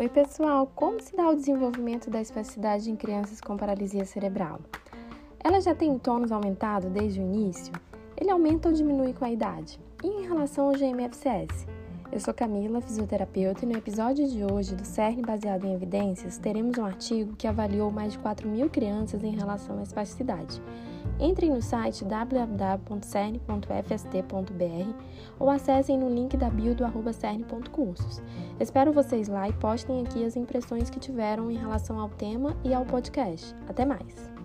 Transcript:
Oi, pessoal! Como se dá o desenvolvimento da espasticidade em crianças com paralisia cerebral? Ela já tem o tônus aumentado desde o início? Ele aumenta ou diminui com a idade? E em relação ao GMFCS? Eu sou Camila, fisioterapeuta, e no episódio de hoje do CERN baseado em evidências, teremos um artigo que avaliou mais de 4 mil crianças em relação à espasticidade. Entrem no site www.cern.fst.br ou acessem no link da bio do arroba cern.cursos. Espero vocês lá e postem aqui as impressões que tiveram em relação ao tema e ao podcast. Até mais!